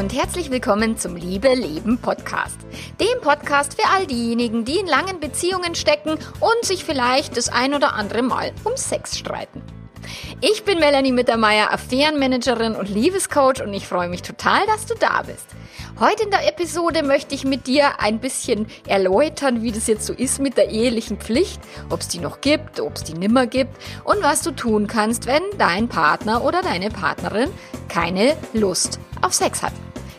und herzlich willkommen zum Liebe Leben Podcast. Dem Podcast für all diejenigen, die in langen Beziehungen stecken und sich vielleicht das ein oder andere Mal um Sex streiten. Ich bin Melanie Mittermeier, Affärenmanagerin und Liebescoach und ich freue mich total, dass du da bist. Heute in der Episode möchte ich mit dir ein bisschen erläutern, wie das jetzt so ist mit der ehelichen Pflicht, ob es die noch gibt, ob es die nimmer gibt und was du tun kannst, wenn dein Partner oder deine Partnerin keine Lust auf Sex hat.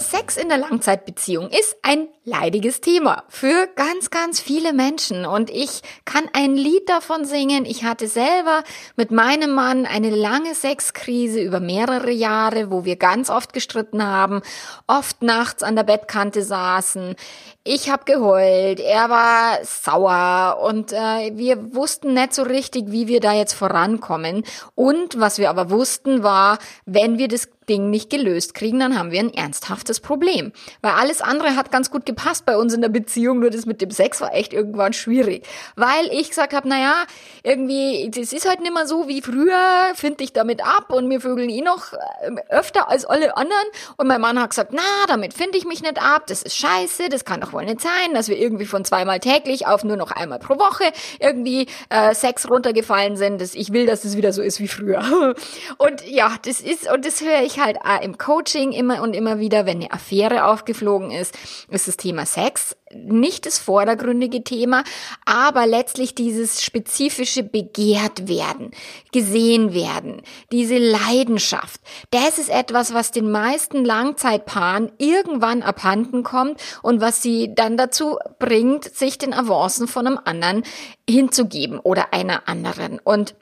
Sex in der Langzeitbeziehung ist ein leidiges Thema für ganz, ganz viele Menschen. Und ich kann ein Lied davon singen. Ich hatte selber mit meinem Mann eine lange Sexkrise über mehrere Jahre, wo wir ganz oft gestritten haben, oft nachts an der Bettkante saßen. Ich habe geheult, er war sauer und äh, wir wussten nicht so richtig, wie wir da jetzt vorankommen. Und was wir aber wussten war, wenn wir das Ding nicht gelöst kriegen, dann haben wir ein ernsthaftes Problem. Weil alles andere hat ganz gut gepasst bei uns in der Beziehung, nur das mit dem Sex war echt irgendwann schwierig. Weil ich gesagt habe, naja, irgendwie, das ist halt nicht mehr so wie früher, finde ich damit ab und wir vögeln eh noch ähm, öfter als alle anderen. Und mein Mann hat gesagt, na, damit finde ich mich nicht ab, das ist scheiße, das kann doch wohl nicht sein, dass wir irgendwie von zweimal täglich auf nur noch einmal pro Woche irgendwie äh, Sex runtergefallen sind. Das, ich will, dass es das wieder so ist wie früher. Und ja, das ist, und das höre ich halt auch im Coaching immer und immer wieder, wenn eine Affäre aufgeflogen ist, ist das Thema Sex nicht das vordergründige Thema, aber letztlich dieses spezifische begehrt werden, gesehen werden, diese Leidenschaft. Das ist etwas, was den meisten Langzeitpaaren irgendwann abhanden kommt und was sie dann dazu bringt, sich den Avancen von einem anderen hinzugeben oder einer anderen. Und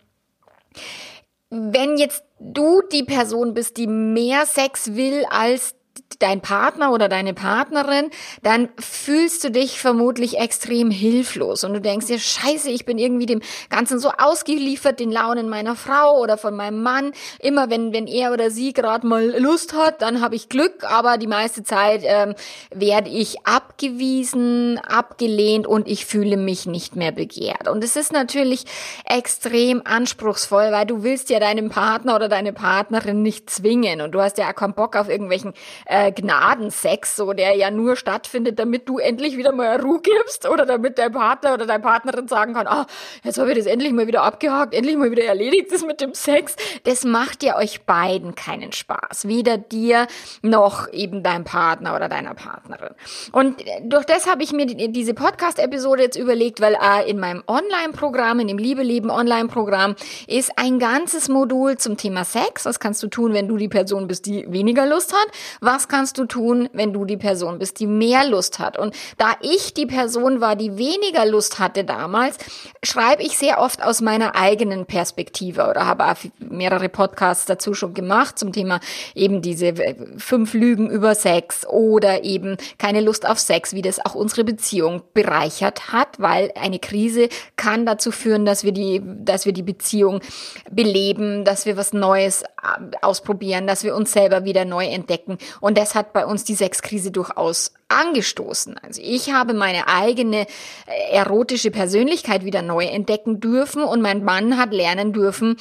wenn jetzt du die Person bist, die mehr Sex will als dein Partner oder deine Partnerin, dann fühlst du dich vermutlich extrem hilflos und du denkst dir, scheiße, ich bin irgendwie dem Ganzen so ausgeliefert, den Launen meiner Frau oder von meinem Mann. Immer wenn, wenn er oder sie gerade mal Lust hat, dann habe ich Glück, aber die meiste Zeit ähm, werde ich abgewiesen, abgelehnt und ich fühle mich nicht mehr begehrt. Und es ist natürlich extrem anspruchsvoll, weil du willst ja deinem Partner oder deine Partnerin nicht zwingen und du hast ja auch keinen Bock auf irgendwelchen äh, Gnadensex, so der ja nur stattfindet, damit du endlich wieder mal Ruhe gibst oder damit dein Partner oder deine Partnerin sagen kann, ah, jetzt habe ich das endlich mal wieder abgehakt, endlich mal wieder erledigt, das mit dem Sex. Das macht ja euch beiden keinen Spaß. Weder dir noch eben deinem Partner oder deiner Partnerin. Und durch das habe ich mir diese Podcast-Episode jetzt überlegt, weil äh, in meinem Online-Programm, in dem Liebe Leben Online-Programm, ist ein ganzes Modul zum Thema Sex. Was kannst du tun, wenn du die Person bist, die weniger Lust hat? Was kannst du tun, wenn du die Person bist, die mehr Lust hat? Und da ich die Person war, die weniger Lust hatte damals, schreibe ich sehr oft aus meiner eigenen Perspektive oder habe mehrere Podcasts dazu schon gemacht zum Thema eben diese fünf Lügen über Sex oder eben keine Lust auf Sex, wie das auch unsere Beziehung bereichert hat, weil eine Krise kann dazu führen, dass wir die, dass wir die Beziehung beleben, dass wir was Neues äh, ausprobieren, dass wir uns selber wieder neu entdecken. Und das hat bei uns die Sexkrise durchaus angestoßen. Also ich habe meine eigene äh, erotische Persönlichkeit wieder neu entdecken dürfen und mein Mann hat lernen dürfen,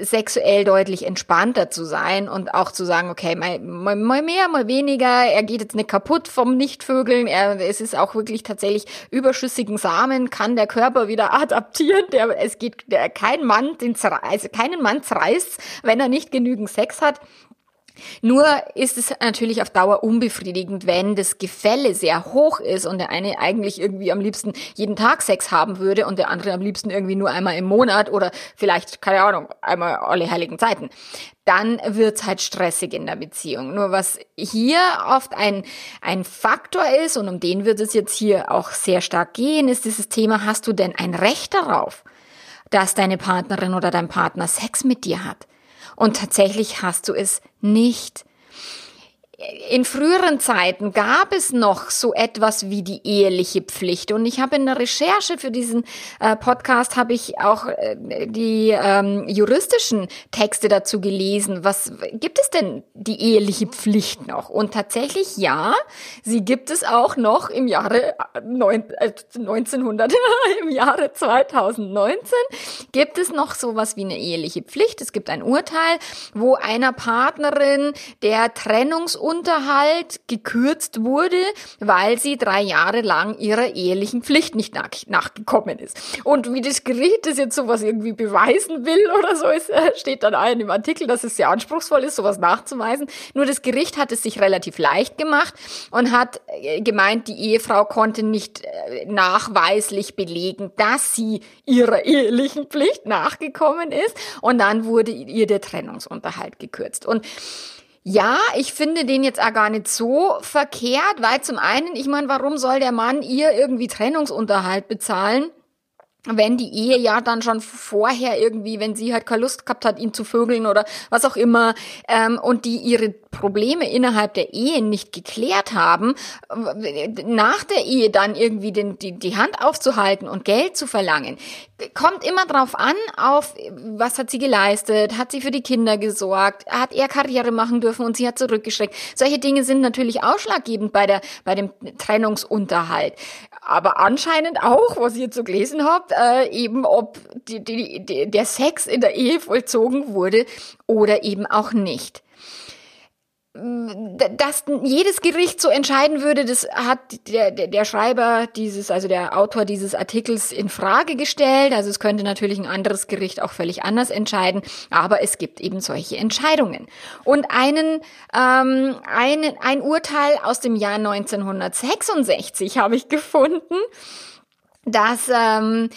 sexuell deutlich entspannter zu sein und auch zu sagen, okay, mal, mal, mal mehr, mal weniger, er geht jetzt nicht kaputt vom Nichtvögeln, er, es ist auch wirklich tatsächlich überschüssigen Samen, kann der Körper wieder adaptieren, der, es geht, der, kein Mann, den, also keinen Mann zerreißt, wenn er nicht genügend Sex hat. Nur ist es natürlich auf Dauer unbefriedigend, wenn das Gefälle sehr hoch ist und der eine eigentlich irgendwie am liebsten jeden Tag Sex haben würde und der andere am liebsten irgendwie nur einmal im Monat oder vielleicht, keine Ahnung, einmal alle heiligen Zeiten. Dann wird's halt stressig in der Beziehung. Nur was hier oft ein, ein Faktor ist, und um den wird es jetzt hier auch sehr stark gehen, ist dieses Thema, hast du denn ein Recht darauf, dass deine Partnerin oder dein Partner Sex mit dir hat? Und tatsächlich hast du es nicht. In früheren Zeiten gab es noch so etwas wie die eheliche Pflicht und ich habe in der Recherche für diesen äh, Podcast habe ich auch äh, die ähm, juristischen Texte dazu gelesen. Was gibt es denn die eheliche Pflicht noch? Und tatsächlich ja, sie gibt es auch noch im Jahre neun, äh, 1900 im Jahre 2019 gibt es noch sowas wie eine eheliche Pflicht. Es gibt ein Urteil, wo einer Partnerin der Trennungs Lebensunterhalt gekürzt wurde, weil sie drei Jahre lang ihrer ehelichen Pflicht nicht nach, nachgekommen ist. Und wie das Gericht das jetzt sowas irgendwie beweisen will oder so, ist, äh, steht dann in dem Artikel, dass es sehr anspruchsvoll ist, sowas nachzuweisen. Nur das Gericht hat es sich relativ leicht gemacht und hat äh, gemeint, die Ehefrau konnte nicht äh, nachweislich belegen, dass sie ihrer ehelichen Pflicht nachgekommen ist. Und dann wurde ihr der Trennungsunterhalt gekürzt. Und ja, ich finde den jetzt auch gar nicht so verkehrt, weil zum einen, ich meine, warum soll der Mann ihr irgendwie Trennungsunterhalt bezahlen? Wenn die Ehe ja dann schon vorher irgendwie, wenn sie halt keine Lust gehabt hat, ihn zu vögeln oder was auch immer, ähm, und die ihre Probleme innerhalb der Ehe nicht geklärt haben, nach der Ehe dann irgendwie den, die, die Hand aufzuhalten und Geld zu verlangen, kommt immer drauf an, auf was hat sie geleistet, hat sie für die Kinder gesorgt, hat er Karriere machen dürfen und sie hat zurückgeschreckt. Solche Dinge sind natürlich ausschlaggebend bei der bei dem Trennungsunterhalt. Aber anscheinend auch, was ich jetzt so gelesen habt, äh, eben ob die, die, die, der Sex in der Ehe vollzogen wurde oder eben auch nicht dass jedes Gericht so entscheiden würde, das hat der, der, Schreiber dieses, also der Autor dieses Artikels in Frage gestellt. Also es könnte natürlich ein anderes Gericht auch völlig anders entscheiden, aber es gibt eben solche Entscheidungen. Und einen, ähm, einen, ein Urteil aus dem Jahr 1966 habe ich gefunden dass, ähm,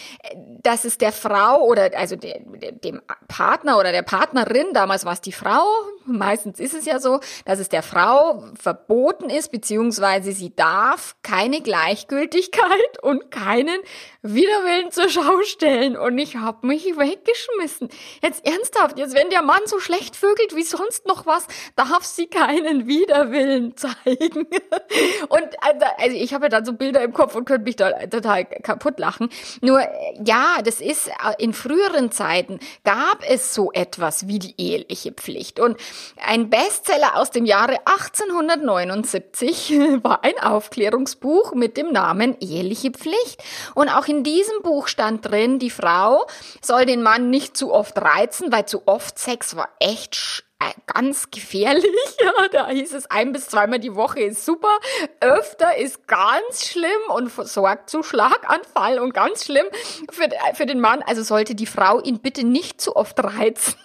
dass es der Frau oder also de, de, dem Partner oder der Partnerin, damals war es die Frau, meistens ist es ja so, dass es der Frau verboten ist, beziehungsweise sie darf keine Gleichgültigkeit und keinen Widerwillen zur Schau stellen. Und ich habe mich weggeschmissen. Jetzt ernsthaft, jetzt wenn der Mann so schlecht vögelt wie sonst noch was, darf sie keinen Widerwillen zeigen. Und also, also ich habe ja dann so Bilder im Kopf und könnte mich da total kaputt lachen. Nur ja, das ist äh, in früheren Zeiten gab es so etwas wie die eheliche Pflicht. Und ein Bestseller aus dem Jahre 1879 war ein Aufklärungsbuch mit dem Namen Eheliche Pflicht. Und auch in diesem Buch stand drin, die Frau soll den Mann nicht zu oft reizen, weil zu oft Sex war echt äh, ganz gefährlich. Ja, da hieß es ein bis zweimal die Woche ist super, öfter ist ganz schlimm und sorgt zu Schlaganfall und ganz schlimm für, für den Mann. Also sollte die Frau ihn bitte nicht zu oft reizen.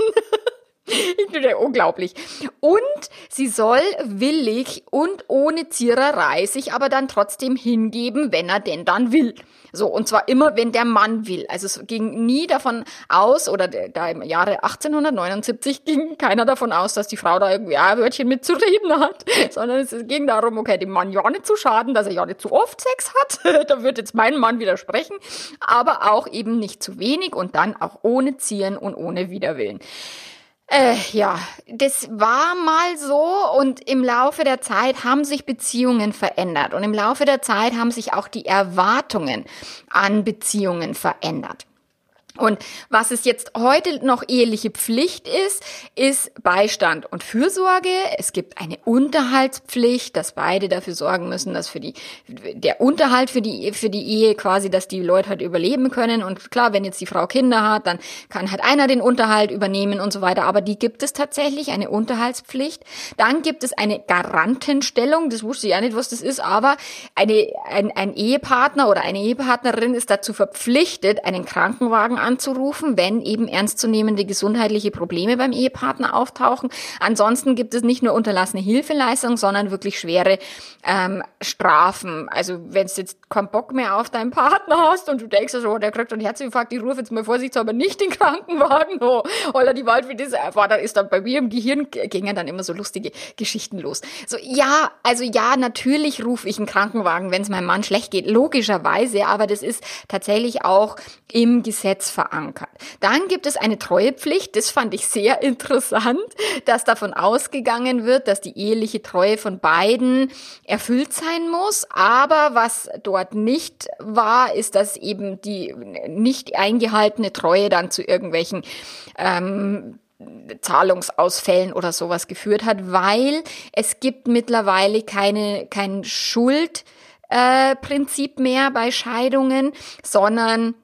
Unglaublich. Und sie soll willig und ohne Ziererei sich aber dann trotzdem hingeben, wenn er denn dann will. So, und zwar immer, wenn der Mann will. Also es ging nie davon aus, oder da im Jahre 1879 ging keiner davon aus, dass die Frau da irgendwie ein Wörtchen mitzureden hat, sondern es ging darum, okay, dem Mann ja nicht zu schaden, dass er ja nicht zu oft Sex hat. da wird jetzt mein Mann widersprechen, aber auch eben nicht zu wenig und dann auch ohne Zieren und ohne Widerwillen. Äh, ja, das war mal so und im Laufe der Zeit haben sich Beziehungen verändert und im Laufe der Zeit haben sich auch die Erwartungen an Beziehungen verändert. Und was es jetzt heute noch eheliche Pflicht ist, ist Beistand und Fürsorge. Es gibt eine Unterhaltspflicht, dass beide dafür sorgen müssen, dass für die, der Unterhalt für die, für die Ehe quasi, dass die Leute halt überleben können. Und klar, wenn jetzt die Frau Kinder hat, dann kann halt einer den Unterhalt übernehmen und so weiter. Aber die gibt es tatsächlich, eine Unterhaltspflicht. Dann gibt es eine Garantenstellung. Das wusste ich ja nicht, was das ist, aber eine, ein, ein Ehepartner oder eine Ehepartnerin ist dazu verpflichtet, einen Krankenwagen anzurufen, wenn eben ernstzunehmende gesundheitliche Probleme beim Ehepartner auftauchen. Ansonsten gibt es nicht nur unterlassene Hilfeleistung, sondern wirklich schwere ähm, Strafen. Also wenn es jetzt keinen Bock mehr auf deinen Partner hast und du denkst so, der kriegt einen Herzinfarkt, ich rufe jetzt mal vorsichtshalber nicht den Krankenwagen, oh, oder die Wald, wie das war, da ist dann bei mir im Gehirn gingen dann immer so lustige Geschichten los. So, ja, also ja, natürlich rufe ich einen Krankenwagen, wenn es meinem Mann schlecht geht, logischerweise, aber das ist tatsächlich auch im Gesetz verankert. Dann gibt es eine Treuepflicht, das fand ich sehr interessant, dass davon ausgegangen wird, dass die eheliche Treue von beiden erfüllt sein muss, aber was dort nicht war, ist, dass eben die nicht eingehaltene Treue dann zu irgendwelchen ähm, Zahlungsausfällen oder sowas geführt hat, weil es gibt mittlerweile keine, kein Schuldprinzip äh, mehr bei Scheidungen, sondern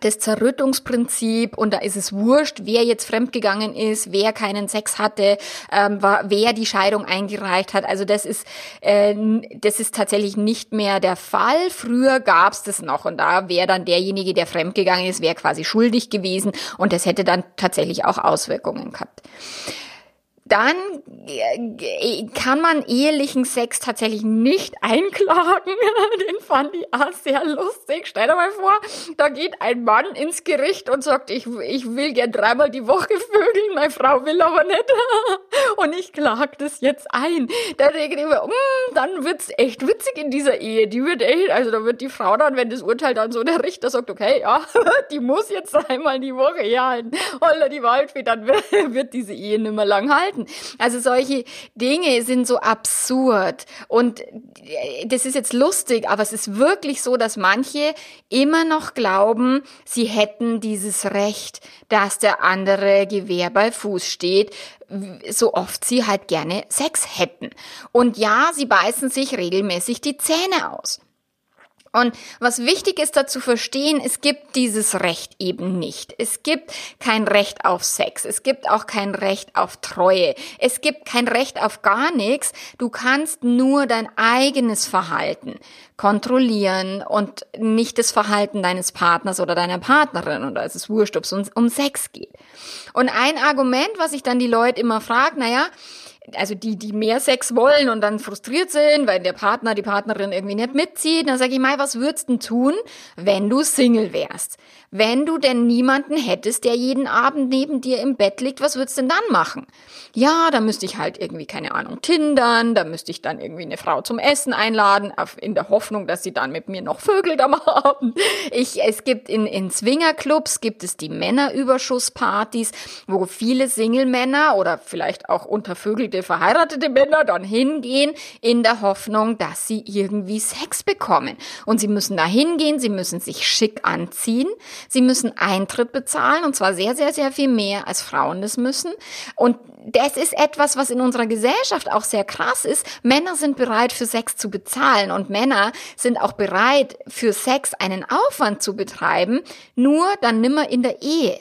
das Zerrüttungsprinzip und da ist es wurscht, wer jetzt fremdgegangen ist, wer keinen Sex hatte, ähm, wer die Scheidung eingereicht hat. Also das ist äh, das ist tatsächlich nicht mehr der Fall. Früher gab es das noch und da wäre dann derjenige, der fremdgegangen ist, wäre quasi schuldig gewesen und das hätte dann tatsächlich auch Auswirkungen gehabt dann äh, kann man ehelichen Sex tatsächlich nicht einklagen. Den fand ich auch sehr lustig. Stell dir mal vor, da geht ein Mann ins Gericht und sagt, ich, ich will gern dreimal die Woche vögeln, meine Frau will aber nicht. Und ich klag das jetzt ein. Da denke ich mir, mm, dann wird's echt witzig in dieser Ehe. Die wird echt, also da wird die Frau dann, wenn das Urteil dann so der Richter sagt, okay, ja, die muss jetzt dreimal die Woche hier halten. Oder die Waldfee, dann wird diese Ehe nicht mehr lang halten halten. Also solche Dinge sind so absurd. Und äh, das ist jetzt lustig, aber es ist wirklich so, dass manche immer noch glauben, sie hätten dieses Recht, dass der andere Gewehr bei Fuß steht, so oft sie halt gerne Sex hätten. Und ja, sie beißen sich regelmäßig die Zähne aus. Und was wichtig ist da zu verstehen, es gibt dieses Recht eben nicht. Es gibt kein Recht auf Sex. Es gibt auch kein Recht auf Treue. Es gibt kein Recht auf gar nichts. Du kannst nur dein eigenes Verhalten kontrollieren und nicht das Verhalten deines Partners oder deiner Partnerin. Und da ist es wurscht, ob es um, um Sex geht. Und ein Argument, was ich dann die Leute immer frage, naja, also die, die mehr Sex wollen und dann frustriert sind, weil der Partner, die Partnerin irgendwie nicht mitzieht, dann sage ich mal, was würdest du tun, wenn du Single wärst? Wenn du denn niemanden hättest, der jeden Abend neben dir im Bett liegt, was würdest du denn dann machen? Ja, da müsste ich halt irgendwie, keine Ahnung, tindern, da müsste ich dann irgendwie eine Frau zum Essen einladen, in der Hoffnung, dass sie dann mit mir noch vögelt am Abend. Ich, es gibt in, in Swingerclubs gibt es die Männerüberschusspartys, wo viele Single-Männer oder vielleicht auch untervögelte verheiratete Männer dann hingehen in der Hoffnung, dass sie irgendwie Sex bekommen. Und sie müssen da hingehen, sie müssen sich schick anziehen, Sie müssen Eintritt bezahlen und zwar sehr, sehr, sehr viel mehr als Frauen das müssen. Und das ist etwas, was in unserer Gesellschaft auch sehr krass ist. Männer sind bereit, für Sex zu bezahlen und Männer sind auch bereit, für Sex einen Aufwand zu betreiben, nur dann nimmer in der Ehe.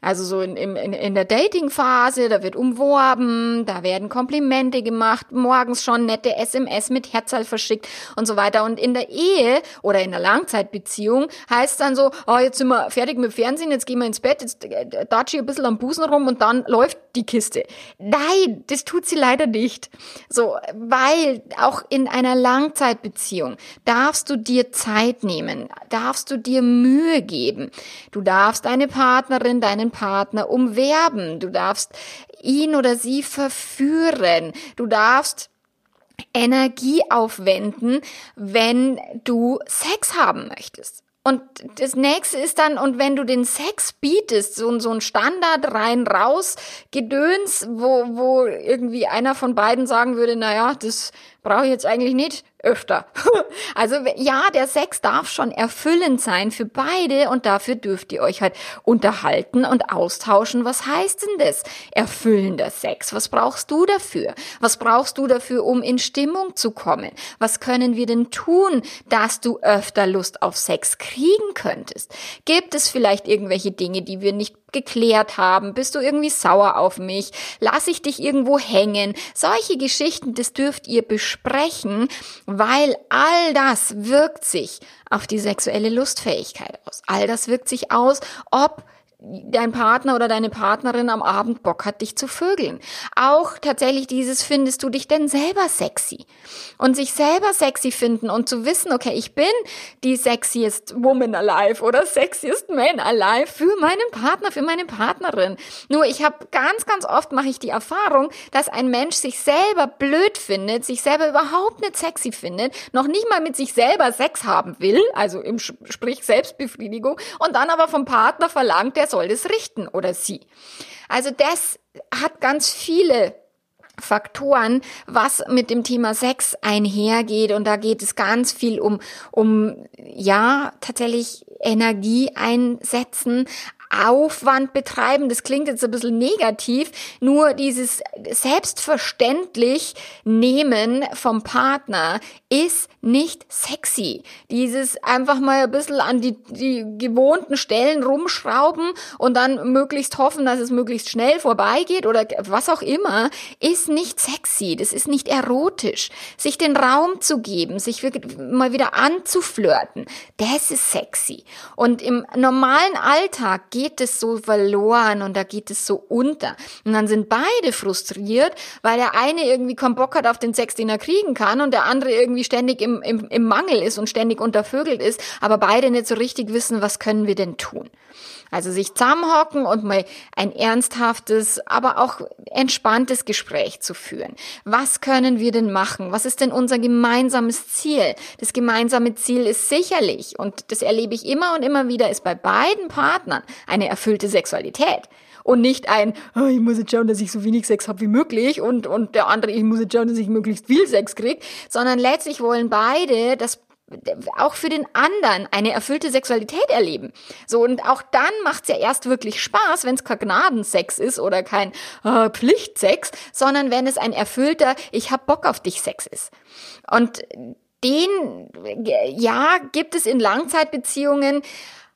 Also so in, in, in der Dating-Phase, da wird umworben, da werden Komplimente gemacht, morgens schon nette SMS mit Herzal verschickt und so weiter. Und in der Ehe oder in der Langzeitbeziehung heißt dann so, oh, jetzt sind wir fertig mit Fernsehen, jetzt gehen wir ins Bett, jetzt äh, datsche ich ein bisschen am Busen rum und dann läuft die Kiste. Nein, das tut sie leider nicht. So, weil auch in einer Langzeitbeziehung darfst du dir Zeit nehmen, darfst du dir Mühe geben. Du darfst deine Partnerin, deinen deinen Partner umwerben. Du darfst ihn oder sie verführen. Du darfst Energie aufwenden, wenn du Sex haben möchtest. Und das nächste ist dann, und wenn du den Sex bietest, so, so ein Standard rein raus Gedöns, wo, wo irgendwie einer von beiden sagen würde, naja, das brauche ich jetzt eigentlich nicht, öfter. Also ja, der Sex darf schon erfüllend sein für beide und dafür dürft ihr euch halt unterhalten und austauschen. Was heißt denn das? Erfüllender Sex. Was brauchst du dafür? Was brauchst du dafür, um in Stimmung zu kommen? Was können wir denn tun, dass du öfter Lust auf Sex kriegen könntest? Gibt es vielleicht irgendwelche Dinge, die wir nicht geklärt haben? Bist du irgendwie sauer auf mich? Lass ich dich irgendwo hängen? Solche Geschichten, das dürft ihr besprechen, weil all das wirkt sich auf die sexuelle Lustfähigkeit aus. All das wirkt sich aus, ob dein Partner oder deine Partnerin am Abend Bock hat, dich zu vögeln. Auch tatsächlich dieses, findest du dich denn selber sexy? Und sich selber sexy finden und zu wissen, okay, ich bin die sexiest woman alive oder sexiest man alive für meinen Partner, für meine Partnerin. Nur ich habe ganz, ganz oft mache ich die Erfahrung, dass ein Mensch sich selber blöd findet, sich selber überhaupt nicht sexy findet, noch nicht mal mit sich selber Sex haben will, also im Sprich Selbstbefriedigung, und dann aber vom Partner verlangt, der soll das richten oder sie. Also das hat ganz viele Faktoren, was mit dem Thema Sex einhergeht. Und da geht es ganz viel um, um, ja, tatsächlich Energie einsetzen, Aufwand betreiben, das klingt jetzt ein bisschen negativ, nur dieses selbstverständlich nehmen vom Partner ist nicht sexy. Dieses einfach mal ein bisschen an die, die gewohnten Stellen rumschrauben und dann möglichst hoffen, dass es möglichst schnell vorbeigeht oder was auch immer, ist nicht sexy. Das ist nicht erotisch. Sich den Raum zu geben, sich mal wieder anzuflirten, das ist sexy. Und im normalen Alltag geht es so verloren und da geht es so unter. Und dann sind beide frustriert, weil der eine irgendwie keinen Bock hat auf den Sex, den er kriegen kann und der andere irgendwie ständig im, im, im Mangel ist und ständig untervögelt ist, aber beide nicht so richtig wissen, was können wir denn tun. Also sich zusammenhocken und mal ein ernsthaftes, aber auch entspanntes Gespräch zu führen. Was können wir denn machen? Was ist denn unser gemeinsames Ziel? Das gemeinsame Ziel ist sicherlich, und das erlebe ich immer und immer wieder, ist bei beiden Partnern eine erfüllte Sexualität und nicht ein, oh, ich muss jetzt schauen, dass ich so wenig Sex habe wie möglich und, und der andere, ich muss jetzt schauen, dass ich möglichst viel Sex krieg, sondern letztlich wollen beide das auch für den anderen eine erfüllte Sexualität erleben. So, und auch dann macht's ja erst wirklich Spaß, wenn es kein Gnadensex ist oder kein äh, Pflichtsex, sondern wenn es ein erfüllter, ich hab Bock auf dich Sex ist. Und den, ja, gibt es in Langzeitbeziehungen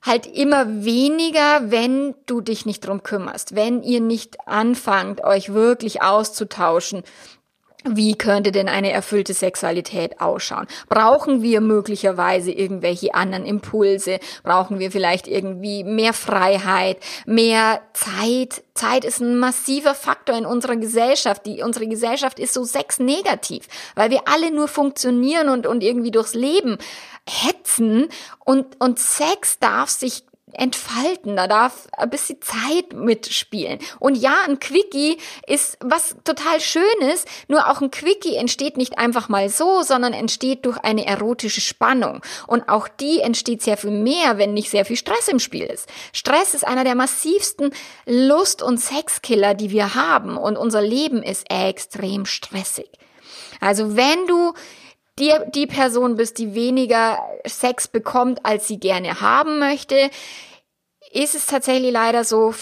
halt immer weniger, wenn du dich nicht drum kümmerst, wenn ihr nicht anfangt, euch wirklich auszutauschen, wie könnte denn eine erfüllte Sexualität ausschauen? Brauchen wir möglicherweise irgendwelche anderen Impulse? Brauchen wir vielleicht irgendwie mehr Freiheit, mehr Zeit? Zeit ist ein massiver Faktor in unserer Gesellschaft. Die, unsere Gesellschaft ist so sexnegativ, weil wir alle nur funktionieren und, und irgendwie durchs Leben hetzen und, und Sex darf sich entfalten, da darf ein bisschen Zeit mitspielen. Und ja, ein Quickie ist was total Schönes, nur auch ein Quickie entsteht nicht einfach mal so, sondern entsteht durch eine erotische Spannung. Und auch die entsteht sehr viel mehr, wenn nicht sehr viel Stress im Spiel ist. Stress ist einer der massivsten Lust- und Sexkiller, die wir haben. Und unser Leben ist extrem stressig. Also wenn du die, die Person bist, die weniger Sex bekommt, als sie gerne haben möchte, ist es tatsächlich leider so,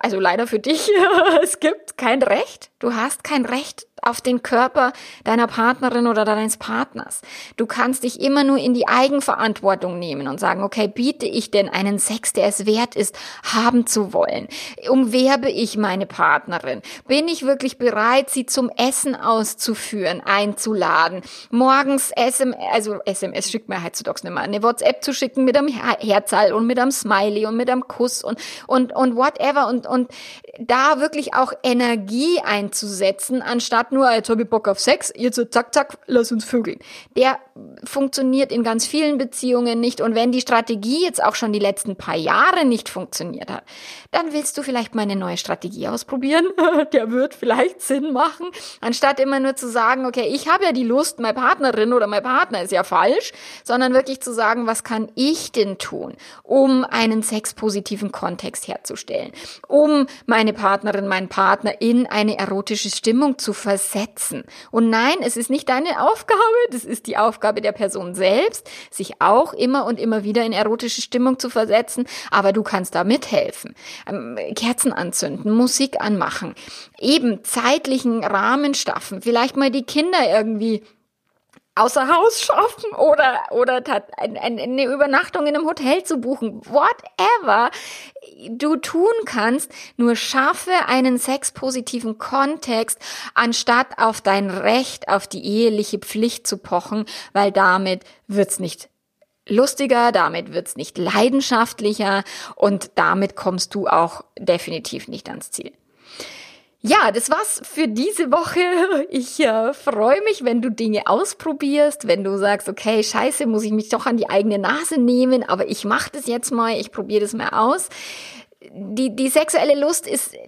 also leider für dich, es gibt kein Recht. Du hast kein Recht auf den Körper deiner Partnerin oder deines Partners. Du kannst dich immer nur in die Eigenverantwortung nehmen und sagen, okay, biete ich denn einen Sex, der es wert ist, haben zu wollen? Umwerbe ich meine Partnerin? Bin ich wirklich bereit, sie zum Essen auszuführen, einzuladen? Morgens SMS, also SMS schickt mir heutzutage nicht mehr, eine WhatsApp zu schicken mit einem Herzal und mit einem Smiley und mit einem Kuss und, und, und whatever und, und da wirklich auch Energie einzusetzen, anstatt nur, jetzt habe ich Bock auf Sex, jetzt so zack, zack, lass uns vögeln. Der funktioniert in ganz vielen Beziehungen nicht. Und wenn die Strategie jetzt auch schon die letzten paar Jahre nicht funktioniert hat, dann willst du vielleicht mal eine neue Strategie ausprobieren. Der wird vielleicht Sinn machen, anstatt immer nur zu sagen, okay, ich habe ja die Lust, meine Partnerin oder mein Partner ist ja falsch, sondern wirklich zu sagen, was kann ich denn tun, um einen sexpositiven Kontext herzustellen, um meine Partnerin, meinen Partner in eine erotische Stimmung zu versetzen. Und nein, es ist nicht deine Aufgabe, das ist die Aufgabe der Person selbst, sich auch immer und immer wieder in erotische Stimmung zu versetzen, aber du kannst da mithelfen. Ähm, Kerzen anzünden, Musik anmachen, eben zeitlichen Rahmen schaffen, vielleicht mal die Kinder irgendwie außer Haus schaffen oder, oder eine Übernachtung in einem Hotel zu buchen, whatever du tun kannst, nur schaffe einen sexpositiven Kontext, anstatt auf dein Recht, auf die eheliche Pflicht zu pochen, weil damit wird's nicht lustiger, damit wird's nicht leidenschaftlicher und damit kommst du auch definitiv nicht ans Ziel. Ja, das war's für diese Woche. Ich äh, freue mich, wenn du Dinge ausprobierst, wenn du sagst, okay, scheiße, muss ich mich doch an die eigene Nase nehmen, aber ich mache das jetzt mal, ich probiere das mal aus. Die, die sexuelle Lust ist äh,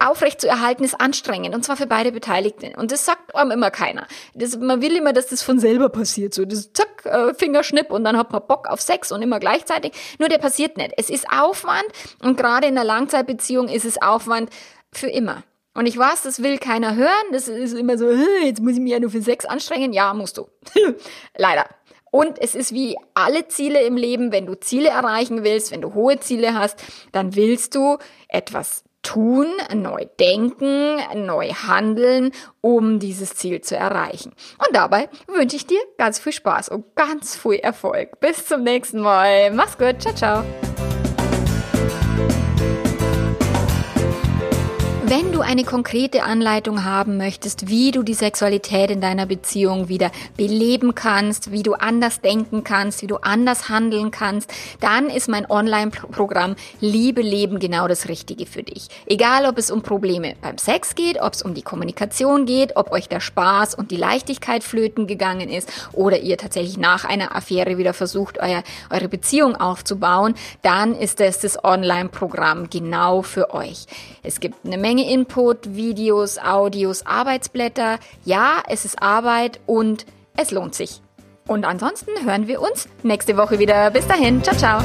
aufrecht zu erhalten, ist anstrengend und zwar für beide Beteiligten. Und das sagt einem immer keiner. Das, man will immer, dass das von selber passiert. So, das zack, äh, Fingerschnipp und dann hat man Bock auf Sex und immer gleichzeitig. Nur der passiert nicht. Es ist Aufwand und gerade in einer Langzeitbeziehung ist es Aufwand, für immer. Und ich weiß, das will keiner hören. Das ist immer so, jetzt muss ich mich ja nur für Sex anstrengen. Ja, musst du. Leider. Und es ist wie alle Ziele im Leben, wenn du Ziele erreichen willst, wenn du hohe Ziele hast, dann willst du etwas tun, neu denken, neu handeln, um dieses Ziel zu erreichen. Und dabei wünsche ich dir ganz viel Spaß und ganz viel Erfolg. Bis zum nächsten Mal. Mach's gut. Ciao, ciao. Wenn du eine konkrete Anleitung haben möchtest, wie du die Sexualität in deiner Beziehung wieder beleben kannst, wie du anders denken kannst, wie du anders handeln kannst, dann ist mein Online-Programm Liebe Leben genau das Richtige für dich. Egal, ob es um Probleme beim Sex geht, ob es um die Kommunikation geht, ob euch der Spaß und die Leichtigkeit flöten gegangen ist oder ihr tatsächlich nach einer Affäre wieder versucht, euer, eure Beziehung aufzubauen, dann ist es das Online-Programm genau für euch. Es gibt eine Menge Menge Input, Videos, Audios, Arbeitsblätter. Ja, es ist Arbeit und es lohnt sich. Und ansonsten hören wir uns nächste Woche wieder. Bis dahin, ciao, ciao.